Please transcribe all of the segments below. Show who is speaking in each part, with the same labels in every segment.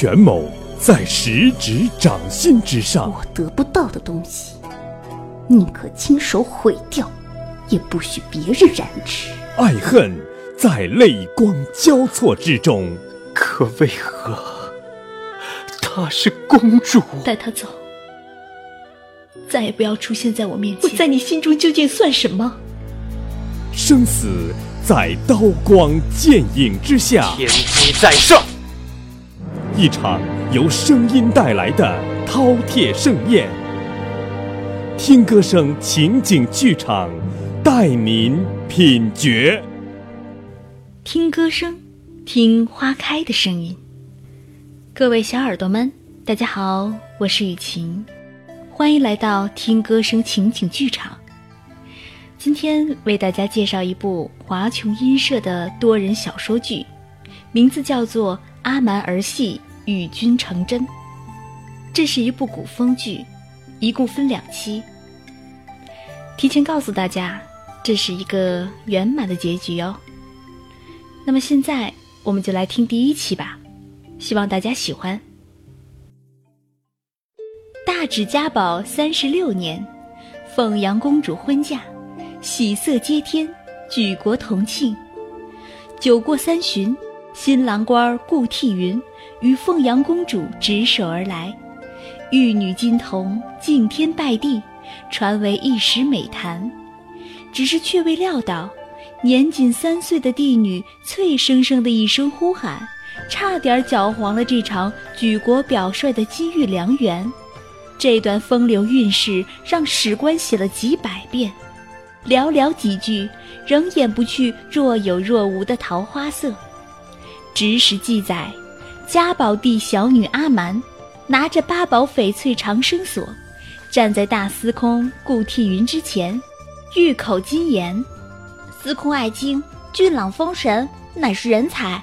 Speaker 1: 权谋在十指掌心之上。
Speaker 2: 我得不到的东西，宁可亲手毁掉，也不许别人染指。
Speaker 1: 爱恨在泪光交错之中。
Speaker 3: 可为何她是公主？
Speaker 4: 带她走，再也不要出现在我面前。我在你心中究竟算什么？
Speaker 1: 生死在刀光剑影之下。
Speaker 3: 天机在上。
Speaker 1: 一场由声音带来的饕餮盛宴，听歌声情景剧场带您品绝。
Speaker 4: 听歌声，听花开的声音。各位小耳朵们，大家好，我是雨晴，欢迎来到听歌声情景剧场。今天为大家介绍一部华琼音社的多人小说剧，名字叫做《阿蛮儿戏》。与君成真，这是一部古风剧，一共分两期。提前告诉大家，这是一个圆满的结局哦。那么现在我们就来听第一期吧，希望大家喜欢。大治家宝三十六年，凤阳公主婚嫁，喜色接天，举国同庆。酒过三巡，新郎官顾替云。与凤阳公主执手而来，玉女金童敬天拜地，传为一时美谈。只是却未料到，年仅三岁的帝女脆生生的一声呼喊，差点搅黄了这场举国表率的金玉良缘。这段风流韵事让史官写了几百遍，寥寥几句，仍掩不去若有若无的桃花色。直史记载。嘉宝帝小女阿蛮，拿着八宝翡翠长生锁，站在大司空顾替云之前，玉口金言：“
Speaker 2: 司空爱卿，俊朗风神，乃是人才。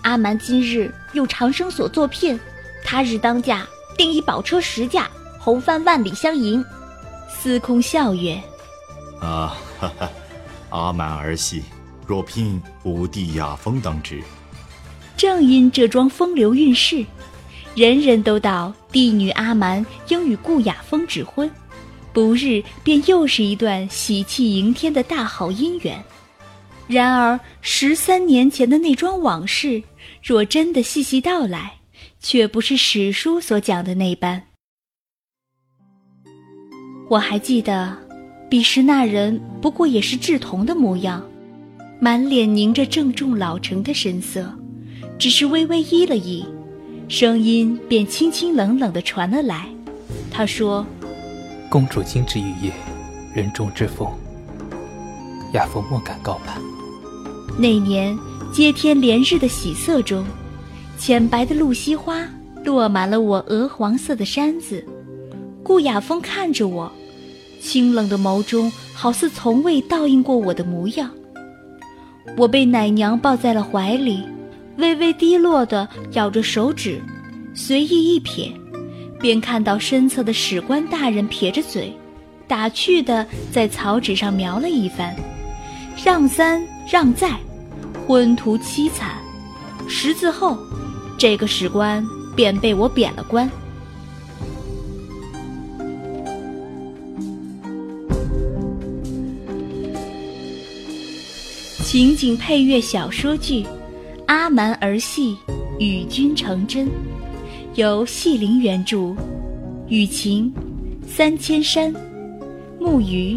Speaker 2: 阿蛮今日用长生锁作聘，他日当驾，定以宝车十驾，红帆万里相迎。”
Speaker 4: 司空笑曰：“
Speaker 5: 啊，哈哈，阿蛮儿戏若聘吾弟雅风当值。”
Speaker 4: 正因这桩风流韵事，人人都道帝女阿蛮应与顾雅风指婚，不日便又是一段喜气盈天的大好姻缘。然而十三年前的那桩往事，若真的细细道来，却不是史书所讲的那般。我还记得，彼时那人不过也是稚童的模样，满脸凝着郑重老成的神色。只是微微依了依，声音便清清冷冷的传了来。他说：“
Speaker 6: 公主精致玉叶，人中之凤，雅风莫敢高攀。”
Speaker 4: 那年接天连日的喜色中，浅白的露西花落满了我鹅黄色的衫子。顾雅风看着我，清冷的眸中好似从未倒映过我的模样。我被奶娘抱在了怀里。微微低落的咬着手指，随意一瞥，便看到身侧的史官大人撇着嘴，打趣的在草纸上描了一番：“让三让再，昏途凄惨。”十字后，这个史官便被我贬了官。情景配乐小说剧。阿瞒儿戏与君成真，由戏林原著，雨晴、三千山、木鱼、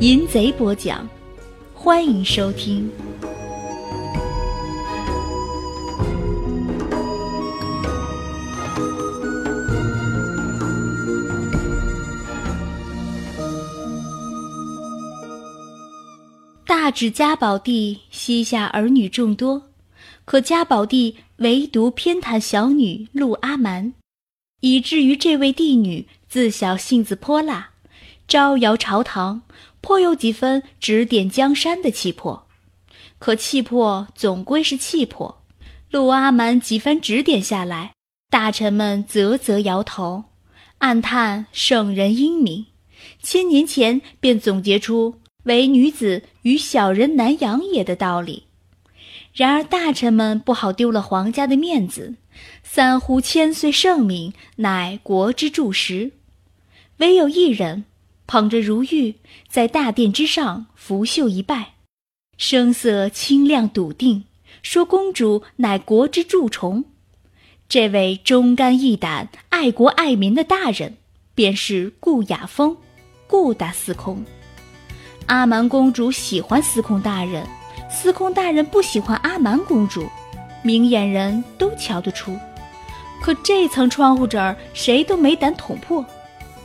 Speaker 4: 淫贼播讲，欢迎收听。大指家宝地膝下儿女众多。可嘉宝帝唯独偏袒小女陆阿蛮，以至于这位帝女自小性子泼辣，招摇朝堂，颇有几分指点江山的气魄。可气魄总归是气魄，陆阿蛮几番指点下来，大臣们啧啧摇头，暗叹圣人英明，千年前便总结出“唯女子与小人难养也”的道理。然而大臣们不好丢了皇家的面子，三呼千岁圣明，乃国之柱石。唯有一人捧着如玉，在大殿之上拂袖一拜，声色清亮笃定，说公主乃国之蛀虫。这位忠肝义胆、爱国爱民的大人，便是顾雅风，顾大司空。阿瞒公主喜欢司空大人。司空大人不喜欢阿瞒公主，明眼人都瞧得出。可这层窗户纸儿谁都没胆捅破，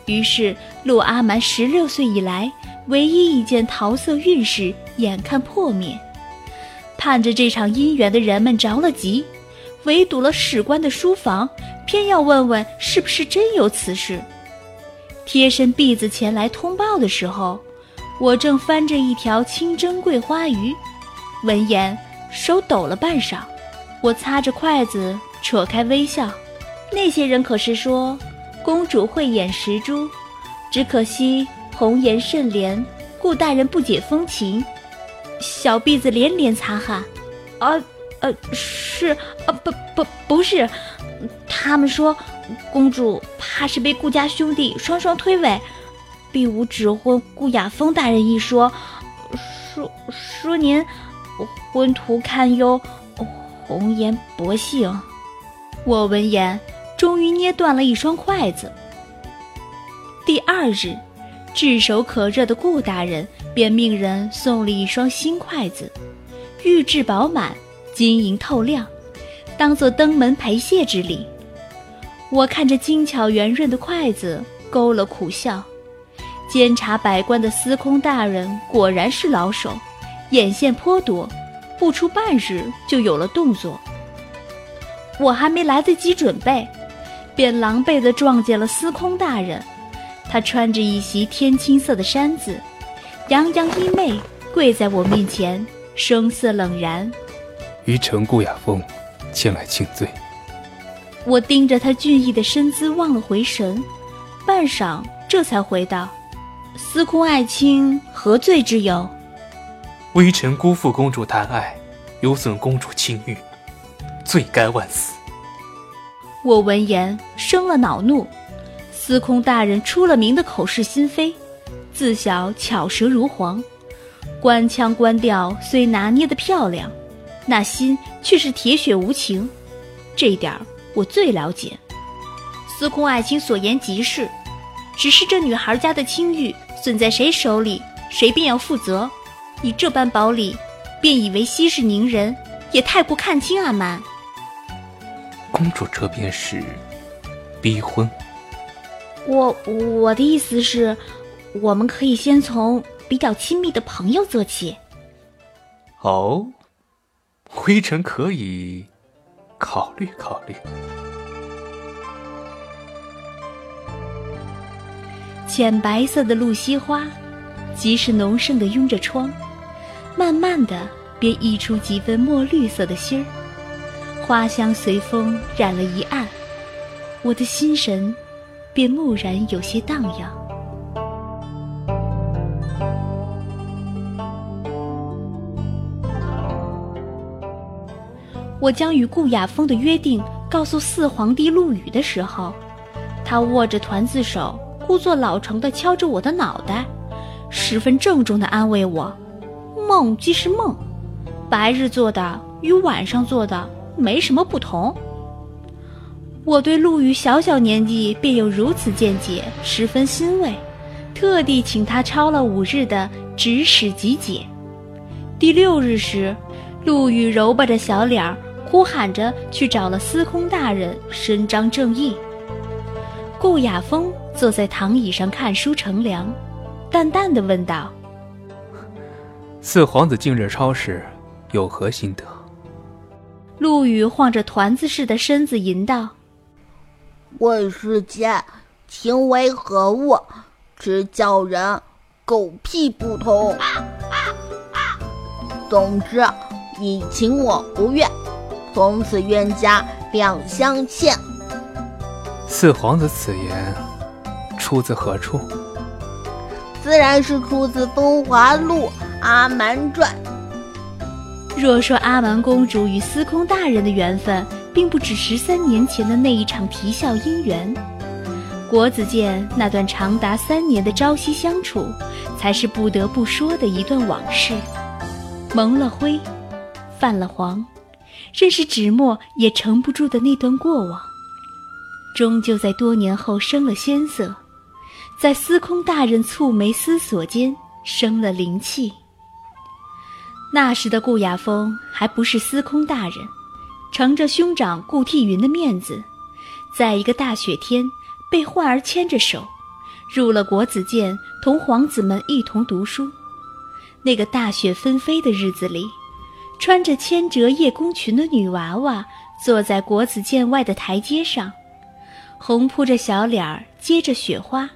Speaker 4: 于是陆阿蛮十六岁以来唯一一件桃色运势眼看破灭。盼着这场姻缘的人们着了急，围堵了史官的书房，偏要问问是不是真有此事。贴身婢子前来通报的时候，我正翻着一条清蒸桂花鱼。闻言，手抖了半晌，我擦着筷子，扯开微笑。那些人可是说，公主慧眼识珠，只可惜红颜甚怜，顾大人不解风情。小婢子连连擦汗，啊，呃，是，啊，不不不是，他们说，公主怕是被顾家兄弟双双推诿，婢无指婚顾雅风大人一说，说说您。昏途堪忧，红颜薄幸。我闻言，终于捏断了一双筷子。第二日，炙手可热的顾大人便命人送了一双新筷子，玉质饱满，晶莹透亮，当做登门陪谢之礼。我看着精巧圆润的筷子，勾了苦笑。监察百官的司空大人果然是老手。眼线颇多，不出半日就有了动作。我还没来得及准备，便狼狈地撞见了司空大人。他穿着一袭天青色的衫子，洋洋衣袂，跪在我面前，声色冷然：“
Speaker 6: 余臣顾雅风，前来请罪。”
Speaker 4: 我盯着他俊逸的身姿，望了回神，半晌，这才回道：“司空爱卿何罪之有？”
Speaker 6: 微臣辜负公主谈爱，有损公主清誉，罪该万死。
Speaker 4: 我闻言生了恼怒，司空大人出了名的口是心非，自小巧舌如簧，官腔官调虽拿捏的漂亮，那心却是铁血无情。这一点我最了解。司空爱卿所言极是，只是这女孩家的清誉损在谁手里，谁便要负责。你这般薄礼，便以为息事宁人，也太过看轻阿瞒。
Speaker 6: 公主这便是逼婚。
Speaker 2: 我我的意思是，我们可以先从比较亲密的朋友做起。
Speaker 6: 哦，微臣可以考虑考虑。
Speaker 4: 浅白色的露西花，即是浓盛的拥着窗。慢慢的，便溢出几分墨绿色的心儿，花香随风染了一暗，我的心神便蓦然有些荡漾。我将与顾雅风的约定告诉四皇帝陆羽的时候，他握着团子手，故作老成的敲着我的脑袋，十分郑重的安慰我。梦即是梦，白日做的与晚上做的没什么不同。我对陆羽小小年纪便有如此见解，十分欣慰，特地请他抄了五日的《指使集解》。第六日时，陆羽揉巴着小脸儿，哭喊着去找了司空大人伸张正义。顾雅风坐在躺椅上看书乘凉，淡淡的问道。
Speaker 6: 四皇子近日超时，有何心得？
Speaker 4: 陆羽晃着团子似的身子吟道：“
Speaker 7: 问世间情为何物，只叫人狗屁不通。总之，你情我不愿，从此冤家两相欠。”
Speaker 6: 四皇子此言出自何处？
Speaker 7: 自然是出自《风华录》。阿蛮传，
Speaker 4: 若说阿蛮公主与司空大人的缘分，并不止十三年前的那一场啼笑姻缘，国子监那段长达三年的朝夕相处，才是不得不说的一段往事。蒙了灰，泛了黄，任是纸墨也盛不住的那段过往，终究在多年后生了鲜色，在司空大人蹙眉思索间生了灵气。那时的顾雅风还不是司空大人，乘着兄长顾替云的面子，在一个大雪天被患儿牵着手，入了国子监，同皇子们一同读书。那个大雪纷飞的日子里，穿着千褶叶宫裙的女娃娃坐在国子监外的台阶上，红扑着小脸儿，接着雪花，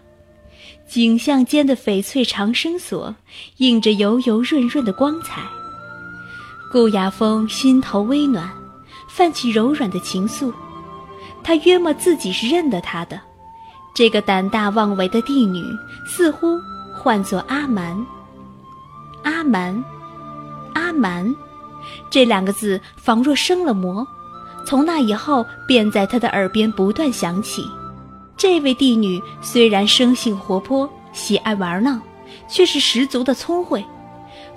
Speaker 4: 颈项间的翡翠长生锁映着油油润润的光彩。顾雅风心头微暖，泛起柔软的情愫。他约莫自己是认得她的，这个胆大妄为的帝女，似乎唤作阿蛮。阿蛮，阿蛮，这两个字仿若生了魔，从那以后便在他的耳边不断响起。这位帝女虽然生性活泼，喜爱玩闹，却是十足的聪慧。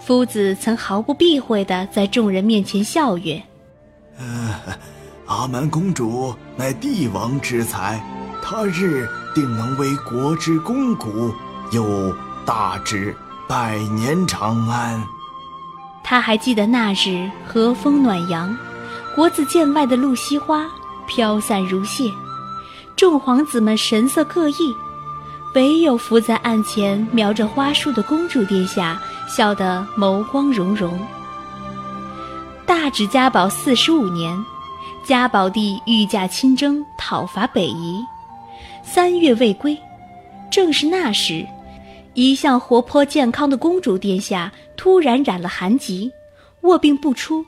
Speaker 4: 夫子曾毫不避讳地在众人面前笑曰：“呃
Speaker 8: 阿蛮公主乃帝王之才，他日定能为国之肱骨，有大志百年长安。”
Speaker 4: 他还记得那日和风暖阳，国子监外的露西花飘散如屑，众皇子们神色各异。唯有伏在案前瞄着花束的公主殿下笑得眸光融融。大指嘉宝四十五年，嘉宝帝御驾亲征讨伐北夷，三月未归。正是那时，一向活泼健康的公主殿下突然染了寒疾，卧病不出。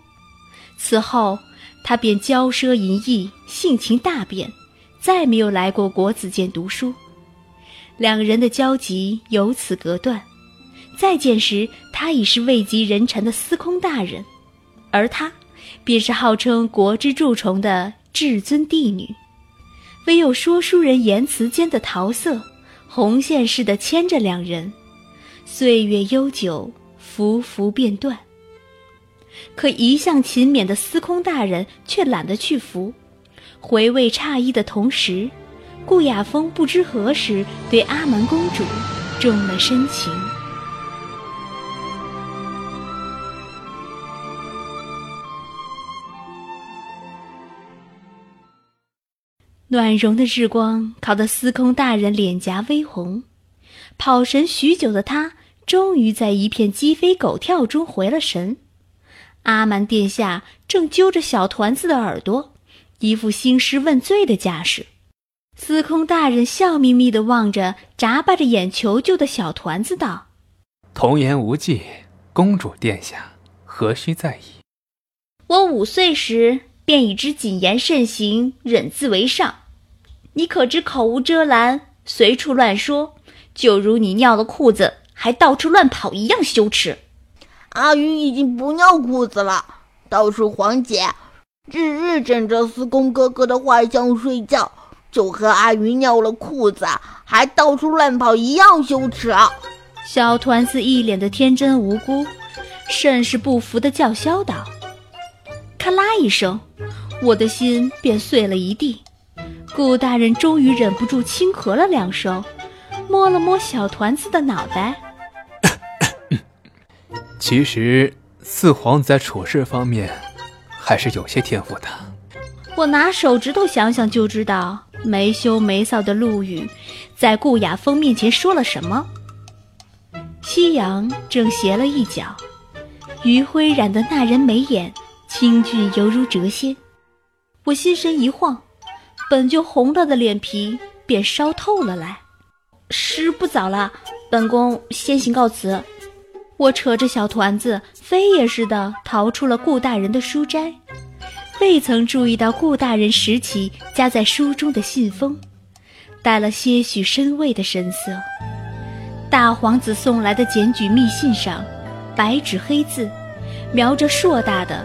Speaker 4: 此后，她便骄奢淫逸，性情大变，再没有来过国子监读书。两人的交集由此隔断。再见时，他已是位极人臣的司空大人，而他，便是号称国之蛀虫的至尊帝女。唯有说书人言辞间的桃色，红线似的牵着两人。岁月悠久，浮浮便断。可一向勤勉的司空大人却懒得去扶，回味诧异的同时。顾雅风不知何时对阿瞒公主中了深情。暖融的日光烤得司空大人脸颊微红，跑神许久的他终于在一片鸡飞狗跳中回了神。阿蛮殿下正揪着小团子的耳朵，一副兴师问罪的架势。司空大人笑眯眯地望着，眨巴着眼求救的小团子道：“
Speaker 6: 童言无忌，公主殿下何须在意？
Speaker 2: 我五岁时便已知谨言慎行，忍字为上。你可知口无遮拦，随处乱说，就如你尿了裤子还到处乱跑一样羞耻。
Speaker 7: 阿云已经不尿裤子了，倒是黄姐，日日枕着司空哥哥的画像睡觉。”就和阿云尿了裤子，还到处乱跑一样羞耻。
Speaker 4: 小团子一脸的天真无辜，甚是不服的叫嚣道：“咔啦一声，我的心便碎了一地。”顾大人终于忍不住轻咳了两声，摸了摸小团子的脑袋。
Speaker 6: 其实四皇子在处事方面还是有些天赋的。
Speaker 4: 我拿手指头想想就知道。没羞没臊的陆羽，在顾雅风面前说了什么？夕阳正斜了一角，余晖染得那人眉眼清俊，犹如谪仙。我心神一晃，本就红了的脸皮便烧透了来。时不早了，本宫先行告辞。我扯着小团子，飞也似的逃出了顾大人的书斋。未曾注意到顾大人拾起夹在书中的信封，带了些许深畏的神色。大皇子送来的检举密信上，白纸黑字，描着硕大的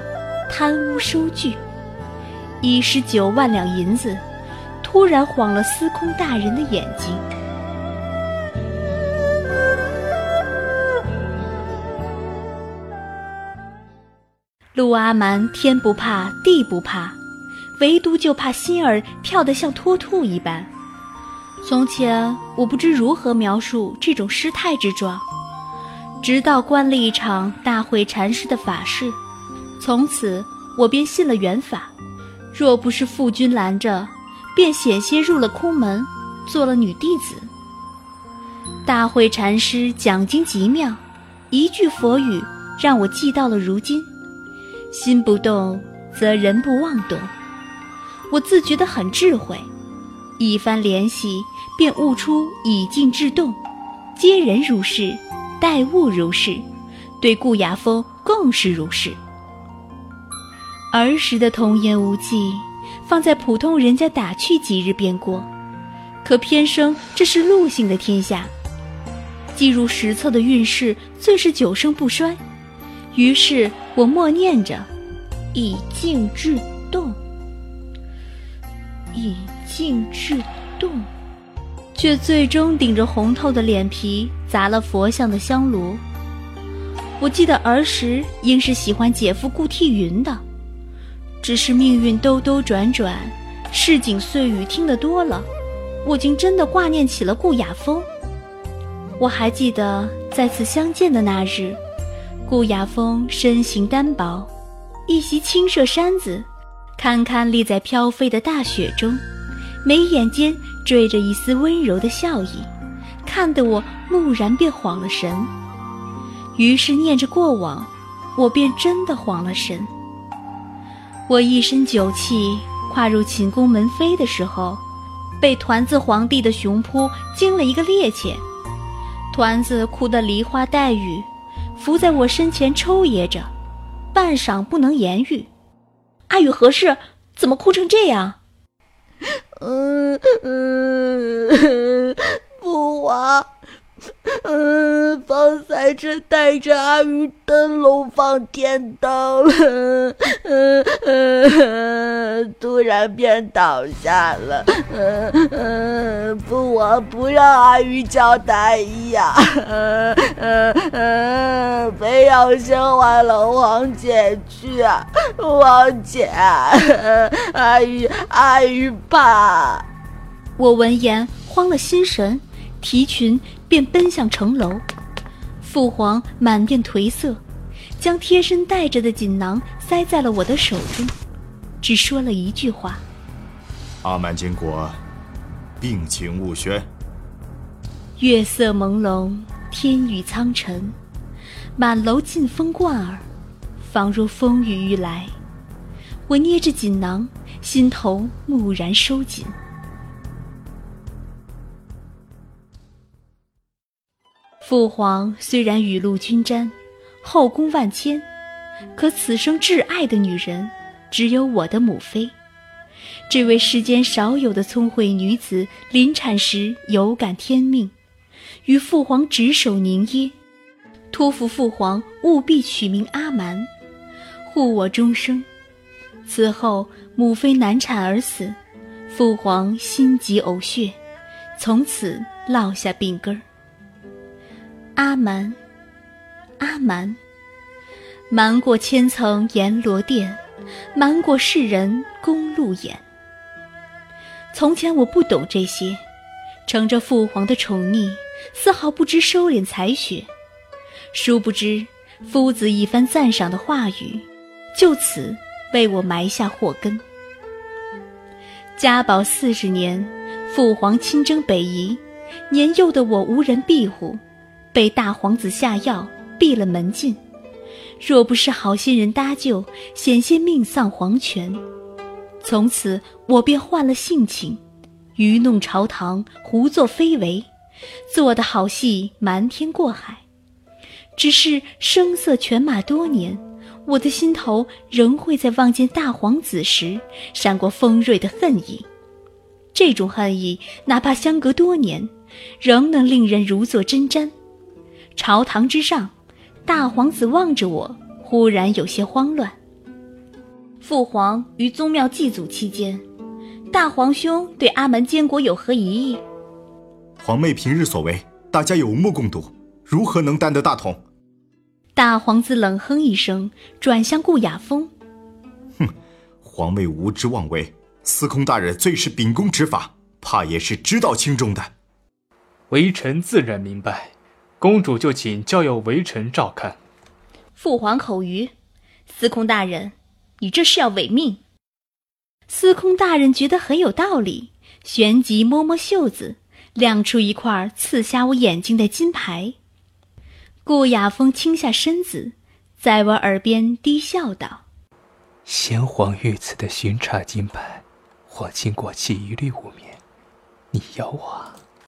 Speaker 4: 贪污收据，一十九万两银子，突然晃了司空大人的眼睛。陆阿蛮天不怕地不怕，唯独就怕心儿跳得像脱兔一般。从前我不知如何描述这种失态之状，直到观了一场大会禅师的法事，从此我便信了缘法。若不是父君拦着，便险些入了空门，做了女弟子。大会禅师讲经极妙，一句佛语让我记到了如今。心不动，则人不妄动。我自觉得很智慧，一番联系便悟出以静制动，接人如是，待物如是，对顾雅风更是如是。儿时的童言无忌，放在普通人家打趣几日便过，可偏生这是陆姓的天下，记入史册的运势最是久盛不衰。于是我默念着，以静制动，以静制动，却最终顶着红透的脸皮砸了佛像的香炉。我记得儿时应是喜欢姐夫顾替云的，只是命运兜兜转转，市井碎语听得多了，我竟真的挂念起了顾雅风。我还记得再次相见的那日。顾雅风身形单薄，一袭青色衫子，堪堪立在飘飞的大雪中，眉眼间缀着一丝温柔的笑意，看得我蓦然便晃了神。于是念着过往，我便真的晃了神。我一身酒气，跨入寝宫门扉的时候，被团子皇帝的熊扑惊了一个趔趄，团子哭得梨花带雨。伏在我身前抽噎着，半晌不能言语。阿宇何事？怎么哭成这样？
Speaker 7: 嗯嗯，父王。嗯，方才正带着阿玉登龙放天灯，嗯嗯，突然便倒下了。嗯嗯，父王不让阿玉叫太医呀，嗯嗯嗯，非要先唤龙王姐去啊，王姐，阿玉阿玉怕。
Speaker 4: 我闻言慌了心神，提裙。便奔向城楼，父皇满面颓色，将贴身带着的锦囊塞在了我的手中，只说了一句话：“
Speaker 5: 阿满金国，病情勿宣。”
Speaker 4: 月色朦胧，天宇苍沉，满楼劲风贯耳，仿若风雨欲来。我捏着锦囊，心头蓦然收紧。父皇虽然雨露均沾，后宫万千，可此生挚爱的女人，只有我的母妃。这位世间少有的聪慧女子，临产时有感天命，与父皇执手凝噎，托付父皇务必取名阿蛮，护我终生。此后母妃难产而死，父皇心急呕血，从此落下病根儿。阿瞒，阿瞒，瞒过千层阎罗殿，瞒过世人公路眼。从前我不懂这些，乘着父皇的宠溺，丝毫不知收敛才学。殊不知，夫子一番赞赏的话语，就此为我埋下祸根。嘉宝四十年，父皇亲征北夷，年幼的我无人庇护。被大皇子下药，闭了门禁。若不是好心人搭救，险些命丧黄泉。从此我便换了性情，愚弄朝堂，胡作非为，做的好戏瞒天过海。只是声色犬马多年，我的心头仍会在望见大皇子时闪过锋锐的恨意。这种恨意，哪怕相隔多年，仍能令人如坐针毡。朝堂之上，大皇子望着我，忽然有些慌乱。父皇于宗庙祭祖期间，大皇兄对阿门监国有何疑义？
Speaker 5: 皇妹平日所为，大家有目共睹，如何能担得大统？
Speaker 4: 大皇子冷哼一声，转向顾雅风：“
Speaker 5: 哼，皇妹无知妄为，司空大人最是秉公执法，怕也是知道轻重的。
Speaker 6: 微臣自然明白，公主就请交由微臣照看。”
Speaker 4: 父皇口谕：“司空大人，你这是要违命。”司空大人觉得很有道理，旋即摸摸袖子。亮出一块刺瞎我眼睛的金牌。顾雅风倾下身子，在我耳边低笑道：“
Speaker 6: 先皇御赐的巡查金牌，皇亲国戚一律无免。你要我？”